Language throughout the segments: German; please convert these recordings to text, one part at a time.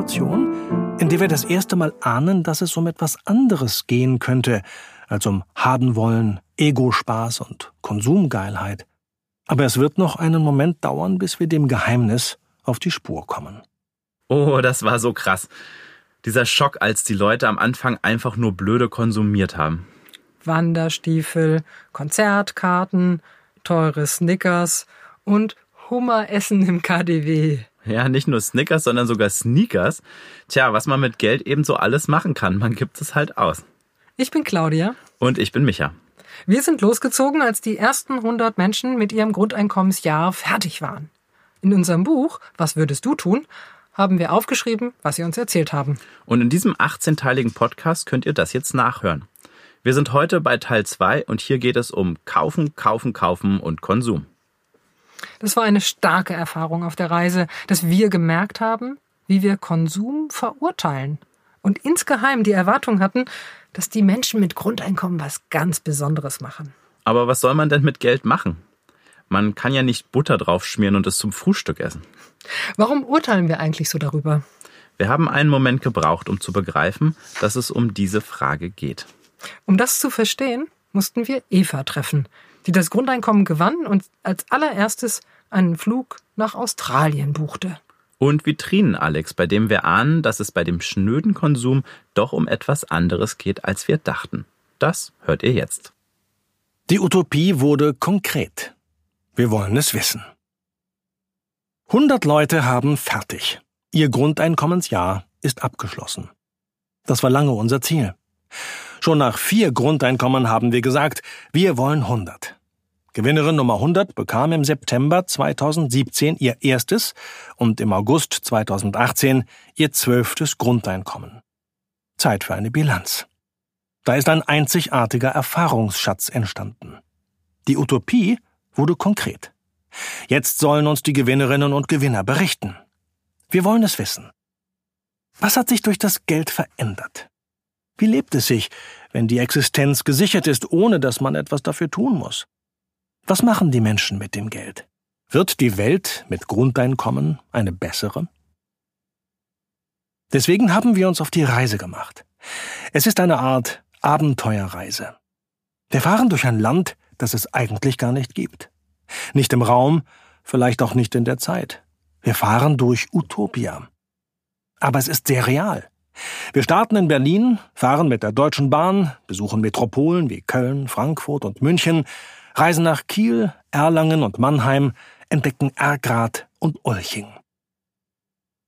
Situation, in der wir das erste Mal ahnen, dass es um etwas anderes gehen könnte, als um haben wollen, Ego-Spaß und Konsumgeilheit. Aber es wird noch einen Moment dauern, bis wir dem Geheimnis auf die Spur kommen. Oh, das war so krass. Dieser Schock, als die Leute am Anfang einfach nur blöde konsumiert haben. Wanderstiefel, Konzertkarten, teure Snickers und Hummeressen im KDW. Ja, nicht nur Snickers, sondern sogar Sneakers. Tja, was man mit Geld eben so alles machen kann, man gibt es halt aus. Ich bin Claudia. Und ich bin Micha. Wir sind losgezogen, als die ersten 100 Menschen mit ihrem Grundeinkommensjahr fertig waren. In unserem Buch Was würdest du tun? haben wir aufgeschrieben, was sie uns erzählt haben. Und in diesem 18-teiligen Podcast könnt ihr das jetzt nachhören. Wir sind heute bei Teil 2 und hier geht es um Kaufen, Kaufen, Kaufen und Konsum. Das war eine starke Erfahrung auf der Reise, dass wir gemerkt haben, wie wir Konsum verurteilen und insgeheim die Erwartung hatten, dass die Menschen mit Grundeinkommen was ganz Besonderes machen. Aber was soll man denn mit Geld machen? Man kann ja nicht Butter draufschmieren und es zum Frühstück essen. Warum urteilen wir eigentlich so darüber? Wir haben einen Moment gebraucht, um zu begreifen, dass es um diese Frage geht. Um das zu verstehen, mussten wir Eva treffen, die das Grundeinkommen gewann und als allererstes einen Flug nach Australien buchte. Und Vitrinen Alex, bei dem wir ahnen, dass es bei dem schnöden Konsum doch um etwas anderes geht, als wir dachten. Das hört ihr jetzt. Die Utopie wurde konkret. Wir wollen es wissen. 100 Leute haben fertig. Ihr Grundeinkommensjahr ist abgeschlossen. Das war lange unser Ziel. Schon nach vier Grundeinkommen haben wir gesagt, wir wollen 100. Gewinnerin Nummer 100 bekam im September 2017 ihr erstes und im August 2018 ihr zwölftes Grundeinkommen. Zeit für eine Bilanz. Da ist ein einzigartiger Erfahrungsschatz entstanden. Die Utopie wurde konkret. Jetzt sollen uns die Gewinnerinnen und Gewinner berichten. Wir wollen es wissen. Was hat sich durch das Geld verändert? Wie lebt es sich, wenn die Existenz gesichert ist, ohne dass man etwas dafür tun muss? Was machen die Menschen mit dem Geld? Wird die Welt mit Grundeinkommen eine bessere? Deswegen haben wir uns auf die Reise gemacht. Es ist eine Art Abenteuerreise. Wir fahren durch ein Land, das es eigentlich gar nicht gibt. Nicht im Raum, vielleicht auch nicht in der Zeit. Wir fahren durch Utopia. Aber es ist sehr real. Wir starten in Berlin, fahren mit der Deutschen Bahn, besuchen Metropolen wie Köln, Frankfurt und München, reisen nach Kiel, Erlangen und Mannheim, entdecken Ergrad und Olching.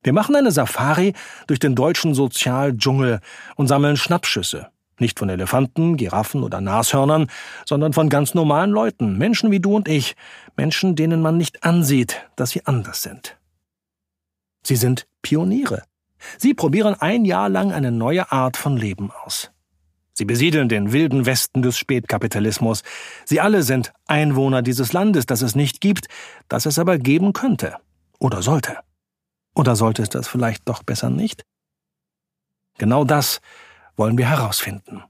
Wir machen eine Safari durch den deutschen Sozialdschungel und sammeln Schnappschüsse. Nicht von Elefanten, Giraffen oder Nashörnern, sondern von ganz normalen Leuten, Menschen wie du und ich, Menschen, denen man nicht ansieht, dass sie anders sind. Sie sind Pioniere. Sie probieren ein Jahr lang eine neue Art von Leben aus. Sie besiedeln den wilden Westen des Spätkapitalismus. Sie alle sind Einwohner dieses Landes, das es nicht gibt, das es aber geben könnte. Oder sollte. Oder sollte es das vielleicht doch besser nicht? Genau das wollen wir herausfinden.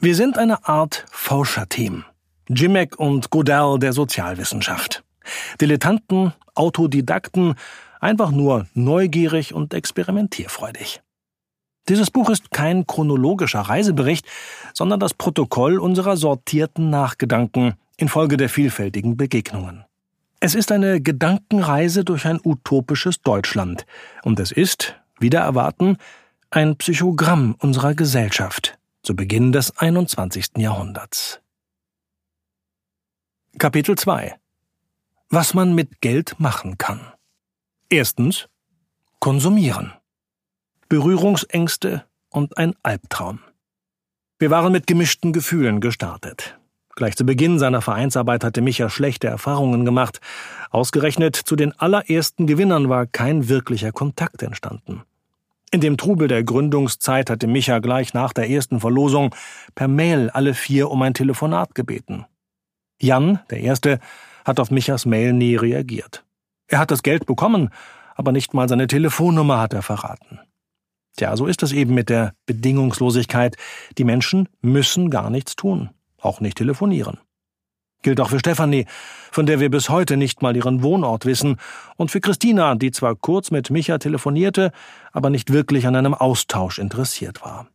Wir sind eine Art Forscherteam. Jimek und Godel der Sozialwissenschaft. Dilettanten, Autodidakten, einfach nur neugierig und experimentierfreudig. Dieses Buch ist kein chronologischer Reisebericht, sondern das Protokoll unserer sortierten Nachgedanken infolge der vielfältigen Begegnungen. Es ist eine Gedankenreise durch ein utopisches Deutschland, und es ist, wieder erwarten, ein Psychogramm unserer Gesellschaft zu Beginn des 21. Jahrhunderts. Kapitel 2 Was man mit Geld machen kann. Erstens Konsumieren. Berührungsängste und ein Albtraum. Wir waren mit gemischten Gefühlen gestartet. Gleich zu Beginn seiner Vereinsarbeit hatte Micha schlechte Erfahrungen gemacht. Ausgerechnet zu den allerersten Gewinnern war kein wirklicher Kontakt entstanden. In dem Trubel der Gründungszeit hatte Micha gleich nach der ersten Verlosung per Mail alle vier um ein Telefonat gebeten. Jan, der Erste, hat auf Michas Mail nie reagiert. Er hat das Geld bekommen, aber nicht mal seine Telefonnummer hat er verraten. Tja, so ist es eben mit der Bedingungslosigkeit. Die Menschen müssen gar nichts tun, auch nicht telefonieren. Gilt auch für Stefanie, von der wir bis heute nicht mal ihren Wohnort wissen, und für Christina, die zwar kurz mit Micha telefonierte, aber nicht wirklich an einem Austausch interessiert war.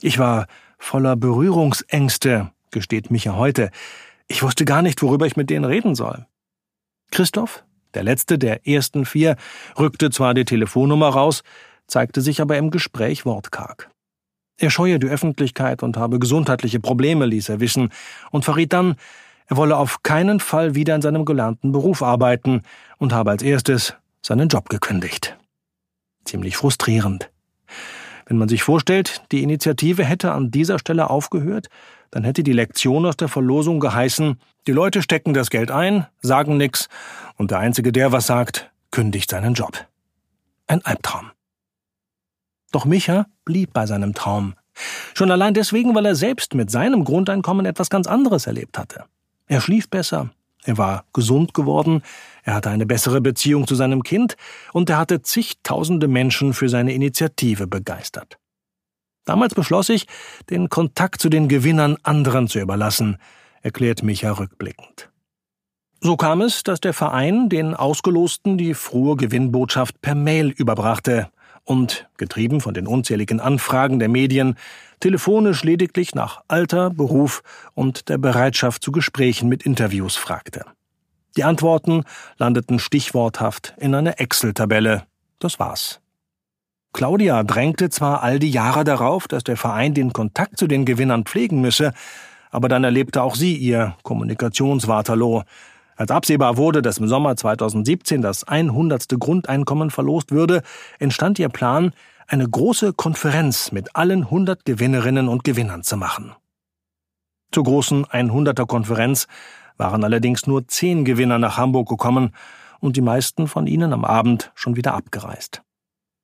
Ich war voller Berührungsängste, gesteht Micha heute. Ich wusste gar nicht, worüber ich mit denen reden soll. Christoph, der letzte der ersten vier, rückte zwar die Telefonnummer raus, zeigte sich aber im Gespräch wortkarg. Er scheue die Öffentlichkeit und habe gesundheitliche Probleme, ließ er wissen, und verriet dann, er wolle auf keinen Fall wieder in seinem gelernten Beruf arbeiten und habe als erstes seinen Job gekündigt. Ziemlich frustrierend. Wenn man sich vorstellt, die Initiative hätte an dieser Stelle aufgehört, dann hätte die Lektion aus der Verlosung geheißen, die Leute stecken das Geld ein, sagen nix, und der Einzige, der was sagt, kündigt seinen Job. Ein Albtraum. Doch Micha blieb bei seinem Traum. Schon allein deswegen, weil er selbst mit seinem Grundeinkommen etwas ganz anderes erlebt hatte. Er schlief besser, er war gesund geworden, er hatte eine bessere Beziehung zu seinem Kind und er hatte zigtausende Menschen für seine Initiative begeistert. Damals beschloss ich, den Kontakt zu den Gewinnern anderen zu überlassen, erklärt Micha rückblickend. So kam es, dass der Verein den Ausgelosten die frohe Gewinnbotschaft per Mail überbrachte und, getrieben von den unzähligen Anfragen der Medien, telefonisch lediglich nach Alter, Beruf und der Bereitschaft zu Gesprächen mit Interviews fragte. Die Antworten landeten stichworthaft in einer Excel-Tabelle. Das war's. Claudia drängte zwar all die Jahre darauf, dass der Verein den Kontakt zu den Gewinnern pflegen müsse, aber dann erlebte auch sie ihr Kommunikationswaterloh. Als absehbar wurde, dass im Sommer 2017 das 100. Grundeinkommen verlost würde, entstand ihr Plan, eine große Konferenz mit allen 100 Gewinnerinnen und Gewinnern zu machen. Zur großen 100er Konferenz waren allerdings nur zehn Gewinner nach Hamburg gekommen und die meisten von ihnen am Abend schon wieder abgereist.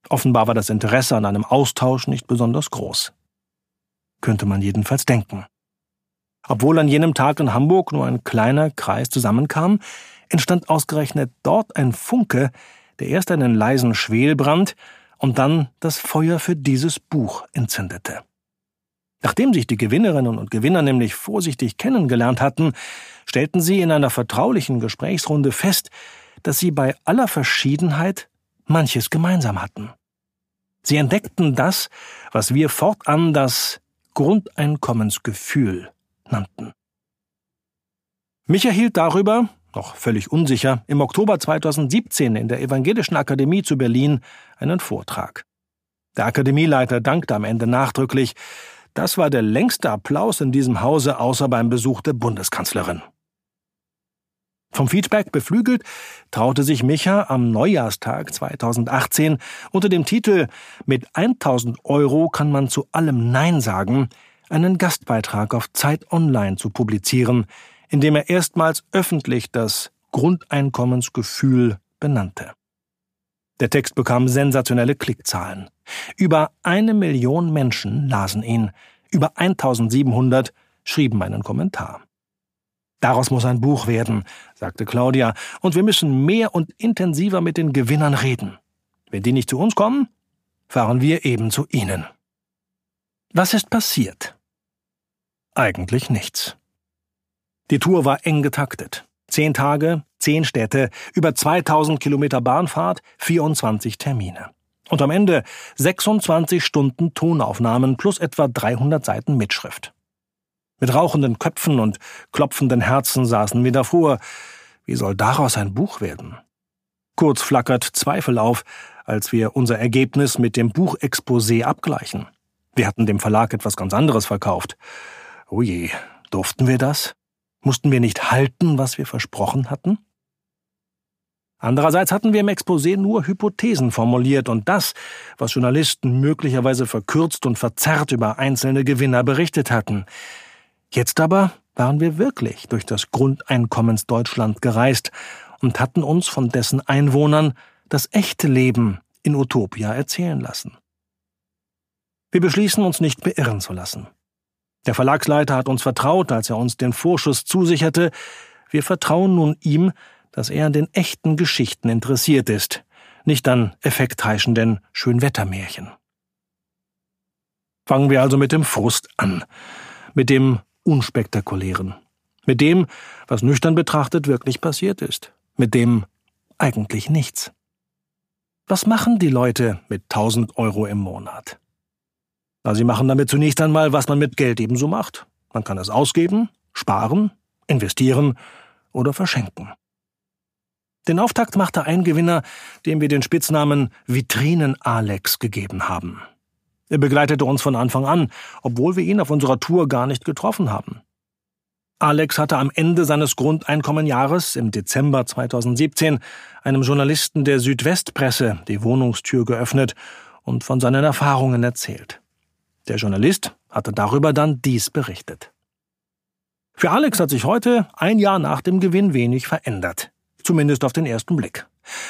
Offenbar war das Interesse an einem Austausch nicht besonders groß. Könnte man jedenfalls denken. Obwohl an jenem Tag in Hamburg nur ein kleiner Kreis zusammenkam, entstand ausgerechnet dort ein Funke, der erst einen leisen Schwelbrand und dann das Feuer für dieses Buch entzündete. Nachdem sich die Gewinnerinnen und Gewinner nämlich vorsichtig kennengelernt hatten, stellten sie in einer vertraulichen Gesprächsrunde fest, dass sie bei aller Verschiedenheit manches gemeinsam hatten. Sie entdeckten das, was wir fortan das Grundeinkommensgefühl nannten. Mich erhielt darüber, noch völlig unsicher, im Oktober 2017 in der Evangelischen Akademie zu Berlin einen Vortrag. Der Akademieleiter dankte am Ende nachdrücklich, das war der längste Applaus in diesem Hause außer beim Besuch der Bundeskanzlerin. Vom Feedback beflügelt, traute sich Micha am Neujahrstag 2018 unter dem Titel Mit 1000 Euro kann man zu allem Nein sagen, einen Gastbeitrag auf Zeit Online zu publizieren, in dem er erstmals öffentlich das Grundeinkommensgefühl benannte. Der Text bekam sensationelle Klickzahlen. Über eine Million Menschen lasen ihn, über 1700 schrieben einen Kommentar. Daraus muss ein Buch werden, sagte Claudia, und wir müssen mehr und intensiver mit den Gewinnern reden. Wenn die nicht zu uns kommen, fahren wir eben zu ihnen. Was ist passiert? Eigentlich nichts. Die Tour war eng getaktet. Zehn Tage, zehn Städte, über 2000 Kilometer Bahnfahrt, 24 Termine. Und am Ende 26 Stunden Tonaufnahmen plus etwa 300 Seiten Mitschrift. Mit rauchenden Köpfen und klopfenden Herzen saßen wir davor. Wie soll daraus ein Buch werden? Kurz flackert Zweifel auf, als wir unser Ergebnis mit dem Buchexposé abgleichen. Wir hatten dem Verlag etwas ganz anderes verkauft. Oh je, durften wir das? Mussten wir nicht halten, was wir versprochen hatten? Andererseits hatten wir im Exposé nur Hypothesen formuliert und das, was Journalisten möglicherweise verkürzt und verzerrt über einzelne Gewinner berichtet hatten. Jetzt aber waren wir wirklich durch das Grundeinkommensdeutschland gereist und hatten uns von dessen Einwohnern das echte Leben in Utopia erzählen lassen. Wir beschließen uns nicht beirren zu lassen. Der Verlagsleiter hat uns vertraut, als er uns den Vorschuss zusicherte. Wir vertrauen nun ihm, dass er an den echten Geschichten interessiert ist, nicht an effektheischenden Schönwettermärchen. Fangen wir also mit dem Frust an, mit dem unspektakulären. Mit dem, was nüchtern betrachtet wirklich passiert ist. Mit dem eigentlich nichts. Was machen die Leute mit 1000 Euro im Monat? Na, sie machen damit zunächst einmal, was man mit Geld ebenso macht. Man kann es ausgeben, sparen, investieren oder verschenken. Den Auftakt machte ein Gewinner, dem wir den Spitznamen Vitrinen Alex gegeben haben. Er begleitete uns von Anfang an, obwohl wir ihn auf unserer Tour gar nicht getroffen haben. Alex hatte am Ende seines Grundeinkommenjahres im Dezember 2017 einem Journalisten der Südwestpresse die Wohnungstür geöffnet und von seinen Erfahrungen erzählt. Der Journalist hatte darüber dann dies berichtet. Für Alex hat sich heute, ein Jahr nach dem Gewinn, wenig verändert. Zumindest auf den ersten Blick.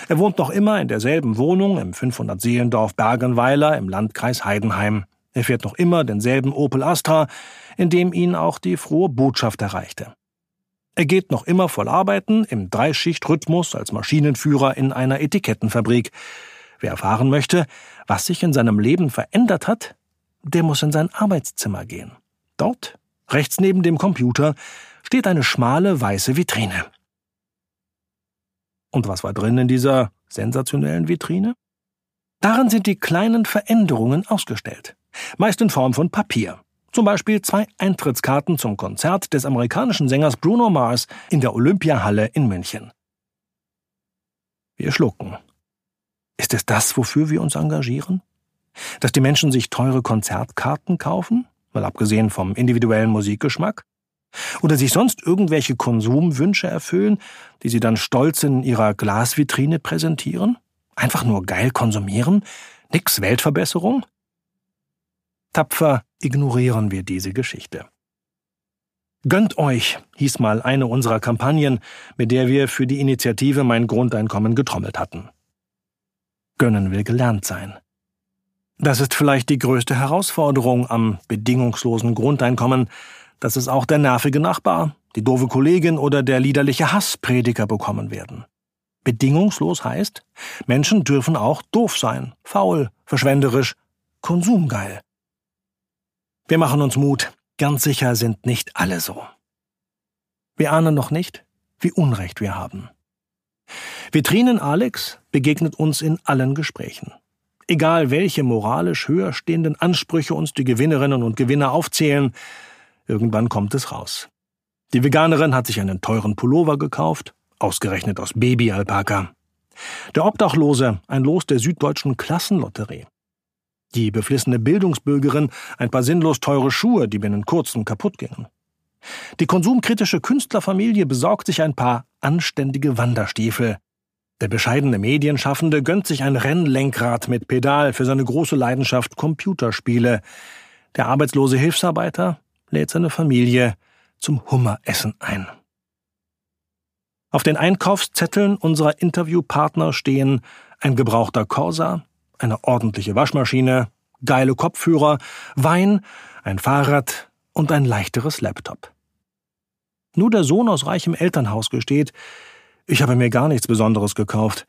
Er wohnt noch immer in derselben Wohnung im 500 Seelendorf Bergenweiler im Landkreis Heidenheim. Er fährt noch immer denselben Opel Astra, in dem ihn auch die frohe Botschaft erreichte. Er geht noch immer voll arbeiten im Dreischichtrhythmus als Maschinenführer in einer Etikettenfabrik. Wer erfahren möchte, was sich in seinem Leben verändert hat, der muss in sein Arbeitszimmer gehen. Dort, rechts neben dem Computer, steht eine schmale weiße Vitrine. Und was war drin in dieser sensationellen Vitrine? Darin sind die kleinen Veränderungen ausgestellt, meist in Form von Papier. Zum Beispiel zwei Eintrittskarten zum Konzert des amerikanischen Sängers Bruno Mars in der Olympiahalle in München. Wir schlucken. Ist es das, wofür wir uns engagieren? Dass die Menschen sich teure Konzertkarten kaufen, mal abgesehen vom individuellen Musikgeschmack? Oder sich sonst irgendwelche Konsumwünsche erfüllen, die sie dann stolz in ihrer Glasvitrine präsentieren? Einfach nur geil konsumieren? Nix Weltverbesserung? Tapfer ignorieren wir diese Geschichte. Gönnt euch, hieß mal eine unserer Kampagnen, mit der wir für die Initiative Mein Grundeinkommen getrommelt hatten. Gönnen will gelernt sein. Das ist vielleicht die größte Herausforderung am bedingungslosen Grundeinkommen, dass es auch der nervige Nachbar, die doofe Kollegin oder der liederliche Hassprediger bekommen werden. Bedingungslos heißt, Menschen dürfen auch doof sein, faul, verschwenderisch, konsumgeil. Wir machen uns Mut, ganz sicher sind nicht alle so. Wir ahnen noch nicht, wie Unrecht wir haben. Vitrinen Alex begegnet uns in allen Gesprächen. Egal welche moralisch höher stehenden Ansprüche uns die Gewinnerinnen und Gewinner aufzählen, irgendwann kommt es raus. Die Veganerin hat sich einen teuren Pullover gekauft, ausgerechnet aus Babyalpaka. Der Obdachlose ein Los der süddeutschen Klassenlotterie. Die beflissene Bildungsbürgerin ein paar sinnlos teure Schuhe, die binnen kurzem kaputt gingen. Die konsumkritische Künstlerfamilie besorgt sich ein paar anständige Wanderstiefel, der bescheidene Medienschaffende gönnt sich ein Rennlenkrad mit Pedal für seine große Leidenschaft Computerspiele. Der arbeitslose Hilfsarbeiter lädt seine Familie zum Hummeressen ein. Auf den Einkaufszetteln unserer Interviewpartner stehen ein gebrauchter Corsa, eine ordentliche Waschmaschine, geile Kopfhörer, Wein, ein Fahrrad und ein leichteres Laptop. Nur der Sohn aus reichem Elternhaus gesteht, ich habe mir gar nichts Besonderes gekauft.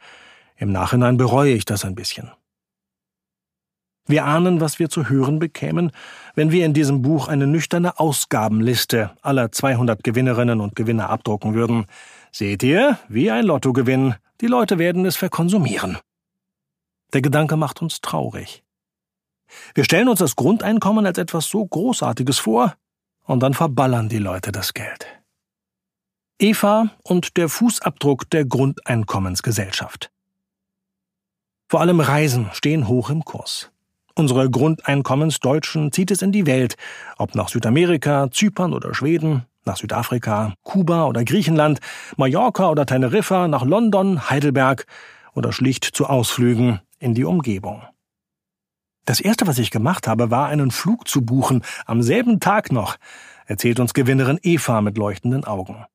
Im Nachhinein bereue ich das ein bisschen. Wir ahnen, was wir zu hören bekämen, wenn wir in diesem Buch eine nüchterne Ausgabenliste aller 200 Gewinnerinnen und Gewinner abdrucken würden. Seht ihr, wie ein Lottogewinn. Die Leute werden es verkonsumieren. Der Gedanke macht uns traurig. Wir stellen uns das Grundeinkommen als etwas so Großartiges vor, und dann verballern die Leute das Geld. Eva und der Fußabdruck der Grundeinkommensgesellschaft. Vor allem Reisen stehen hoch im Kurs. Unsere Grundeinkommensdeutschen zieht es in die Welt, ob nach Südamerika, Zypern oder Schweden, nach Südafrika, Kuba oder Griechenland, Mallorca oder Teneriffa, nach London, Heidelberg oder schlicht zu Ausflügen in die Umgebung. Das erste, was ich gemacht habe, war einen Flug zu buchen, am selben Tag noch, erzählt uns Gewinnerin Eva mit leuchtenden Augen.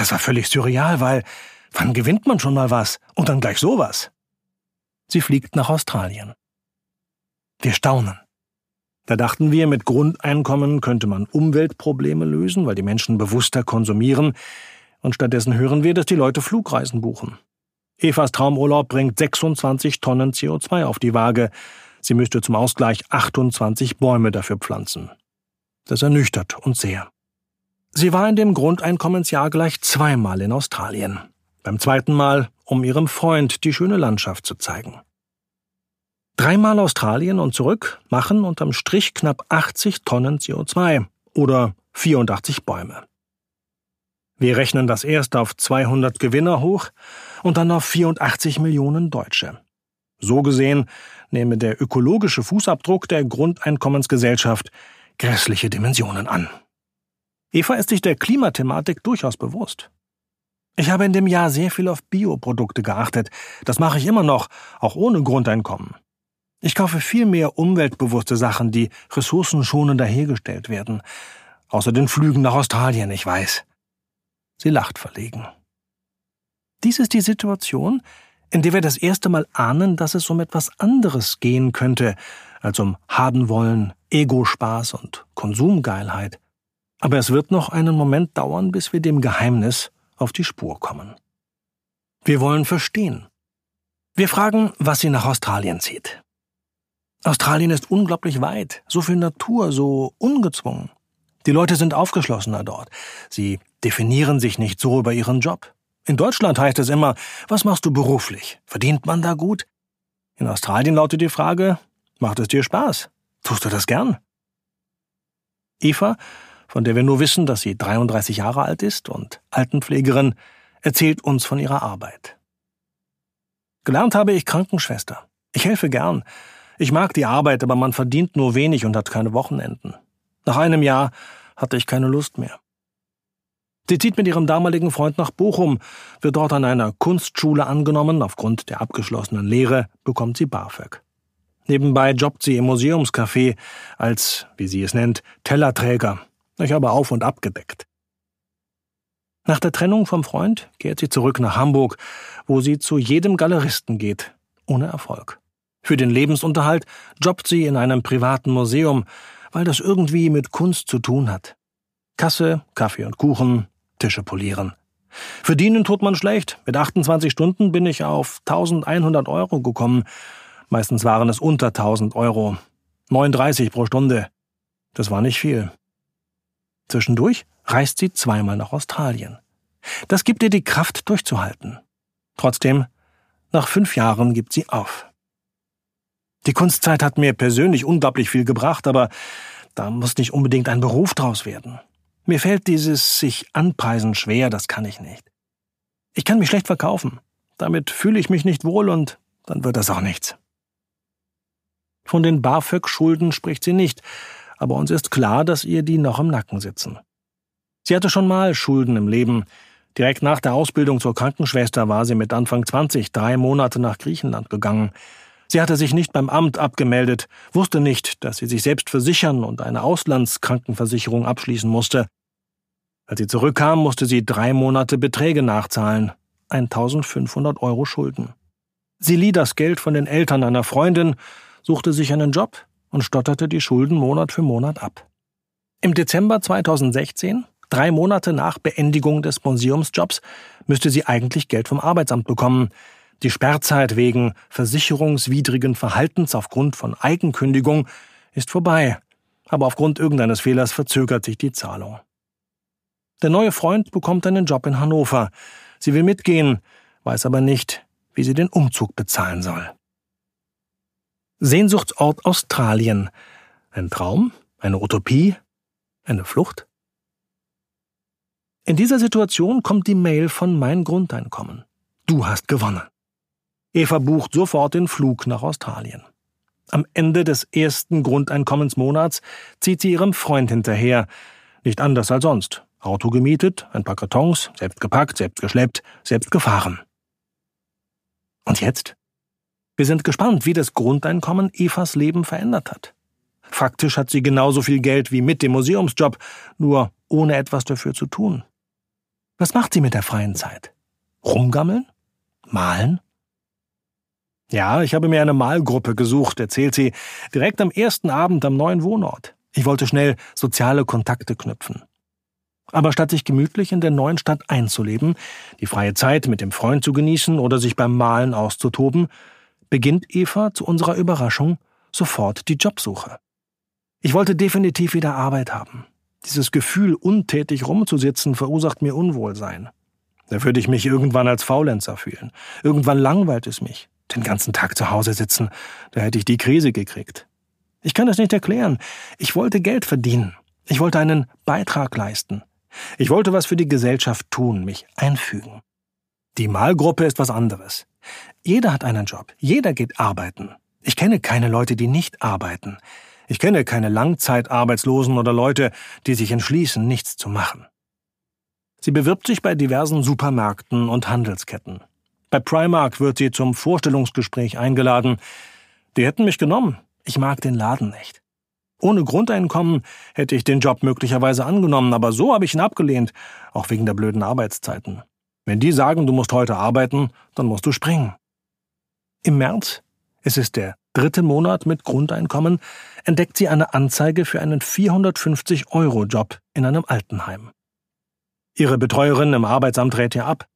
Das war völlig surreal, weil wann gewinnt man schon mal was und dann gleich sowas? Sie fliegt nach Australien. Wir staunen. Da dachten wir, mit Grundeinkommen könnte man Umweltprobleme lösen, weil die Menschen bewusster konsumieren, und stattdessen hören wir, dass die Leute Flugreisen buchen. Evas Traumurlaub bringt 26 Tonnen CO2 auf die Waage. Sie müsste zum Ausgleich 28 Bäume dafür pflanzen. Das ernüchtert uns sehr. Sie war in dem Grundeinkommensjahr gleich zweimal in Australien. Beim zweiten Mal, um ihrem Freund die schöne Landschaft zu zeigen. Dreimal Australien und zurück machen unterm Strich knapp 80 Tonnen CO2 oder 84 Bäume. Wir rechnen das erst auf 200 Gewinner hoch und dann auf 84 Millionen Deutsche. So gesehen nehme der ökologische Fußabdruck der Grundeinkommensgesellschaft grässliche Dimensionen an. Eva ist sich der Klimathematik durchaus bewusst. Ich habe in dem Jahr sehr viel auf Bioprodukte geachtet. Das mache ich immer noch, auch ohne Grundeinkommen. Ich kaufe viel mehr umweltbewusste Sachen, die ressourcenschonender hergestellt werden. Außer den Flügen nach Australien, ich weiß. Sie lacht verlegen. Dies ist die Situation, in der wir das erste Mal ahnen, dass es um etwas anderes gehen könnte, als um haben wollen, Ego-Spaß und Konsumgeilheit. Aber es wird noch einen Moment dauern, bis wir dem Geheimnis auf die Spur kommen. Wir wollen verstehen. Wir fragen, was sie nach Australien zieht. Australien ist unglaublich weit, so viel Natur, so ungezwungen. Die Leute sind aufgeschlossener dort. Sie definieren sich nicht so über ihren Job. In Deutschland heißt es immer, was machst du beruflich? Verdient man da gut? In Australien lautet die Frage, macht es dir Spaß? Tust du das gern? Eva, von der wir nur wissen, dass sie 33 Jahre alt ist und Altenpflegerin, erzählt uns von ihrer Arbeit. Gelernt habe ich Krankenschwester. Ich helfe gern. Ich mag die Arbeit, aber man verdient nur wenig und hat keine Wochenenden. Nach einem Jahr hatte ich keine Lust mehr. Sie zieht mit ihrem damaligen Freund nach Bochum, wird dort an einer Kunstschule angenommen, aufgrund der abgeschlossenen Lehre bekommt sie BAföG. Nebenbei jobbt sie im Museumscafé als, wie sie es nennt, Tellerträger. Ich habe auf und abgedeckt. Nach der Trennung vom Freund kehrt sie zurück nach Hamburg, wo sie zu jedem Galeristen geht, ohne Erfolg. Für den Lebensunterhalt jobbt sie in einem privaten Museum, weil das irgendwie mit Kunst zu tun hat. Kasse, Kaffee und Kuchen, Tische polieren. Verdienen tut man schlecht. Mit 28 Stunden bin ich auf 1100 Euro gekommen. Meistens waren es unter 1000 Euro. 39 pro Stunde. Das war nicht viel. Zwischendurch reist sie zweimal nach Australien. Das gibt ihr die Kraft, durchzuhalten. Trotzdem, nach fünf Jahren gibt sie auf. Die Kunstzeit hat mir persönlich unglaublich viel gebracht, aber da muss nicht unbedingt ein Beruf draus werden. Mir fällt dieses sich anpreisen schwer, das kann ich nicht. Ich kann mich schlecht verkaufen. Damit fühle ich mich nicht wohl und dann wird das auch nichts. Von den BAföG-Schulden spricht sie nicht, aber uns ist klar, dass ihr die noch im Nacken sitzen. Sie hatte schon mal Schulden im Leben. Direkt nach der Ausbildung zur Krankenschwester war sie mit Anfang 20 drei Monate nach Griechenland gegangen. Sie hatte sich nicht beim Amt abgemeldet, wusste nicht, dass sie sich selbst versichern und eine Auslandskrankenversicherung abschließen musste. Als sie zurückkam, musste sie drei Monate Beträge nachzahlen, 1500 Euro Schulden. Sie lieh das Geld von den Eltern einer Freundin, suchte sich einen Job und stotterte die Schulden Monat für Monat ab. Im Dezember 2016, drei Monate nach Beendigung des Museumsjobs, müsste sie eigentlich Geld vom Arbeitsamt bekommen, die Sperrzeit wegen versicherungswidrigen Verhaltens aufgrund von Eigenkündigung ist vorbei, aber aufgrund irgendeines Fehlers verzögert sich die Zahlung. Der neue Freund bekommt einen Job in Hannover. Sie will mitgehen, weiß aber nicht, wie sie den Umzug bezahlen soll. Sehnsuchtsort Australien. Ein Traum? Eine Utopie? Eine Flucht? In dieser Situation kommt die Mail von Mein Grundeinkommen. Du hast gewonnen. Eva bucht sofort den Flug nach Australien. Am Ende des ersten Grundeinkommensmonats zieht sie ihrem Freund hinterher. Nicht anders als sonst. Auto gemietet, ein paar Kartons, selbst gepackt, selbst geschleppt, selbst gefahren. Und jetzt? Wir sind gespannt, wie das Grundeinkommen Evas Leben verändert hat. Faktisch hat sie genauso viel Geld wie mit dem Museumsjob, nur ohne etwas dafür zu tun. Was macht sie mit der freien Zeit? Rumgammeln? Malen? Ja, ich habe mir eine Malgruppe gesucht, erzählt sie, direkt am ersten Abend am neuen Wohnort. Ich wollte schnell soziale Kontakte knüpfen. Aber statt sich gemütlich in der neuen Stadt einzuleben, die freie Zeit mit dem Freund zu genießen oder sich beim Malen auszutoben, beginnt Eva zu unserer Überraschung sofort die Jobsuche. Ich wollte definitiv wieder Arbeit haben. Dieses Gefühl, untätig rumzusitzen, verursacht mir Unwohlsein. Da würde ich mich irgendwann als Faulenzer fühlen. Irgendwann langweilt es mich. Den ganzen Tag zu Hause sitzen, da hätte ich die Krise gekriegt. Ich kann das nicht erklären. Ich wollte Geld verdienen. Ich wollte einen Beitrag leisten. Ich wollte was für die Gesellschaft tun, mich einfügen. Die Malgruppe ist was anderes. Jeder hat einen Job. Jeder geht arbeiten. Ich kenne keine Leute, die nicht arbeiten. Ich kenne keine Langzeitarbeitslosen oder Leute, die sich entschließen, nichts zu machen. Sie bewirbt sich bei diversen Supermärkten und Handelsketten. Bei Primark wird sie zum Vorstellungsgespräch eingeladen. Die hätten mich genommen. Ich mag den Laden nicht. Ohne Grundeinkommen hätte ich den Job möglicherweise angenommen, aber so habe ich ihn abgelehnt, auch wegen der blöden Arbeitszeiten. Wenn die sagen, du musst heute arbeiten, dann musst du springen. Im März, es ist der dritte Monat mit Grundeinkommen, entdeckt sie eine Anzeige für einen 450-Euro-Job in einem Altenheim. Ihre Betreuerin im Arbeitsamt rät ihr ab.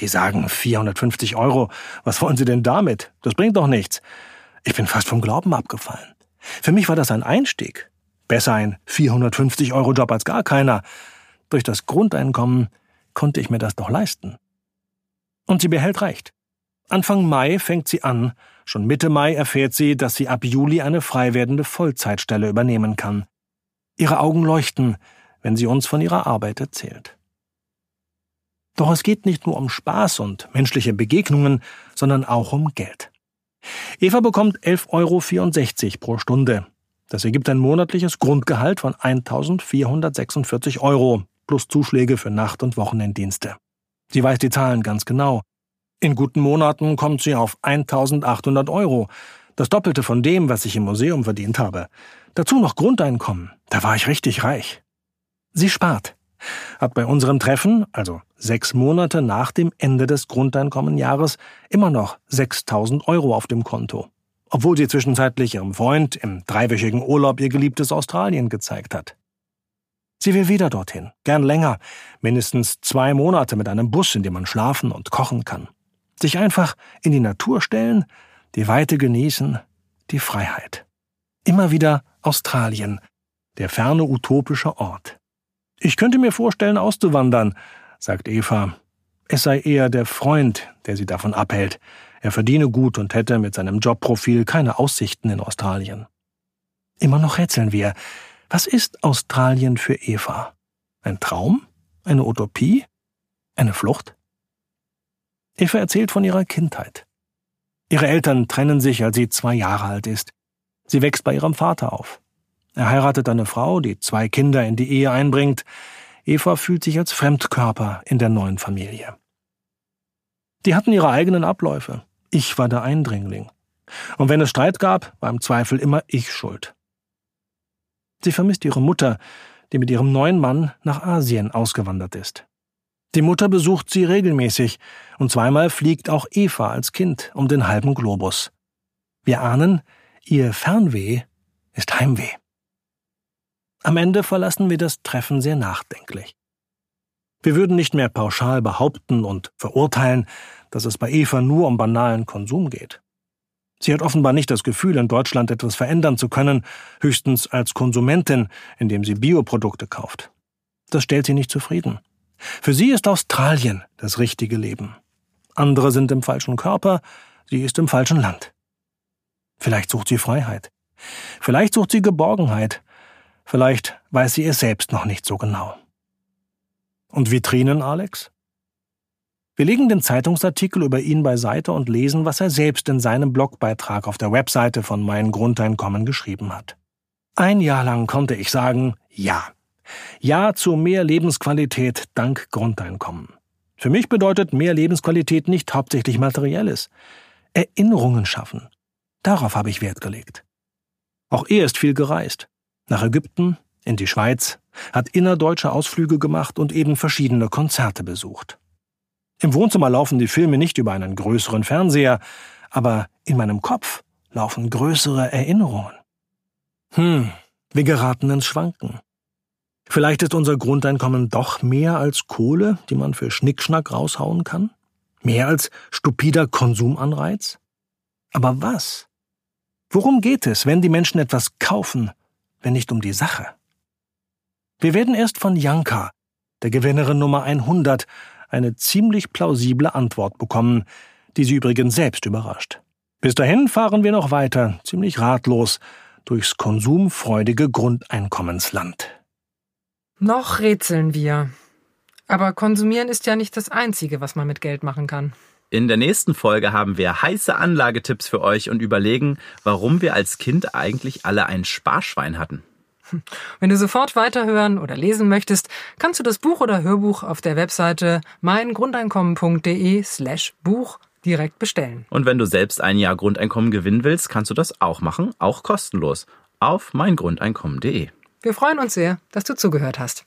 Die sagen 450 Euro. Was wollen Sie denn damit? Das bringt doch nichts. Ich bin fast vom Glauben abgefallen. Für mich war das ein Einstieg. Besser ein 450 Euro Job als gar keiner. Durch das Grundeinkommen konnte ich mir das doch leisten. Und sie behält recht. Anfang Mai fängt sie an, schon Mitte Mai erfährt sie, dass sie ab Juli eine frei werdende Vollzeitstelle übernehmen kann. Ihre Augen leuchten, wenn sie uns von ihrer Arbeit erzählt. Doch es geht nicht nur um Spaß und menschliche Begegnungen, sondern auch um Geld. Eva bekommt 11,64 Euro pro Stunde. Das ergibt ein monatliches Grundgehalt von 1.446 Euro plus Zuschläge für Nacht- und Wochenenddienste. Sie weiß die Zahlen ganz genau. In guten Monaten kommt sie auf 1.800 Euro, das Doppelte von dem, was ich im Museum verdient habe. Dazu noch Grundeinkommen, da war ich richtig reich. Sie spart hat bei unserem Treffen, also sechs Monate nach dem Ende des Grundeinkommenjahres, immer noch 6000 Euro auf dem Konto. Obwohl sie zwischenzeitlich ihrem Freund im dreiwöchigen Urlaub ihr geliebtes Australien gezeigt hat. Sie will wieder dorthin, gern länger, mindestens zwei Monate mit einem Bus, in dem man schlafen und kochen kann. Sich einfach in die Natur stellen, die Weite genießen, die Freiheit. Immer wieder Australien, der ferne utopische Ort. Ich könnte mir vorstellen, auszuwandern, sagt Eva. Es sei eher der Freund, der sie davon abhält. Er verdiene gut und hätte mit seinem Jobprofil keine Aussichten in Australien. Immer noch rätseln wir. Was ist Australien für Eva? Ein Traum? Eine Utopie? Eine Flucht? Eva erzählt von ihrer Kindheit. Ihre Eltern trennen sich, als sie zwei Jahre alt ist. Sie wächst bei ihrem Vater auf. Er heiratet eine Frau, die zwei Kinder in die Ehe einbringt. Eva fühlt sich als Fremdkörper in der neuen Familie. Die hatten ihre eigenen Abläufe. Ich war der Eindringling. Und wenn es Streit gab, war im Zweifel immer ich schuld. Sie vermisst ihre Mutter, die mit ihrem neuen Mann nach Asien ausgewandert ist. Die Mutter besucht sie regelmäßig, und zweimal fliegt auch Eva als Kind um den halben Globus. Wir ahnen, ihr Fernweh ist Heimweh. Am Ende verlassen wir das Treffen sehr nachdenklich. Wir würden nicht mehr pauschal behaupten und verurteilen, dass es bei Eva nur um banalen Konsum geht. Sie hat offenbar nicht das Gefühl, in Deutschland etwas verändern zu können, höchstens als Konsumentin, indem sie Bioprodukte kauft. Das stellt sie nicht zufrieden. Für sie ist Australien das richtige Leben. Andere sind im falschen Körper, sie ist im falschen Land. Vielleicht sucht sie Freiheit. Vielleicht sucht sie Geborgenheit, Vielleicht weiß sie es selbst noch nicht so genau. Und Vitrinen, Alex? Wir legen den Zeitungsartikel über ihn beiseite und lesen, was er selbst in seinem Blogbeitrag auf der Webseite von Mein Grundeinkommen geschrieben hat. Ein Jahr lang konnte ich sagen, ja. Ja zu mehr Lebensqualität dank Grundeinkommen. Für mich bedeutet mehr Lebensqualität nicht hauptsächlich materielles. Erinnerungen schaffen. Darauf habe ich Wert gelegt. Auch er ist viel gereist nach Ägypten, in die Schweiz, hat innerdeutsche Ausflüge gemacht und eben verschiedene Konzerte besucht. Im Wohnzimmer laufen die Filme nicht über einen größeren Fernseher, aber in meinem Kopf laufen größere Erinnerungen. Hm, wir geraten ins Schwanken. Vielleicht ist unser Grundeinkommen doch mehr als Kohle, die man für Schnickschnack raushauen kann? Mehr als stupider Konsumanreiz? Aber was? Worum geht es, wenn die Menschen etwas kaufen, wenn nicht um die Sache. Wir werden erst von Janka, der Gewinnerin Nummer 100, eine ziemlich plausible Antwort bekommen, die sie übrigens selbst überrascht. Bis dahin fahren wir noch weiter, ziemlich ratlos, durchs konsumfreudige Grundeinkommensland. Noch rätseln wir. Aber konsumieren ist ja nicht das Einzige, was man mit Geld machen kann. In der nächsten Folge haben wir heiße Anlagetipps für euch und überlegen, warum wir als Kind eigentlich alle ein Sparschwein hatten. Wenn du sofort weiterhören oder lesen möchtest, kannst du das Buch oder Hörbuch auf der Webseite meingrundeinkommen.de slash Buch direkt bestellen. Und wenn du selbst ein Jahr Grundeinkommen gewinnen willst, kannst du das auch machen, auch kostenlos, auf meingrundeinkommen.de. Wir freuen uns sehr, dass du zugehört hast.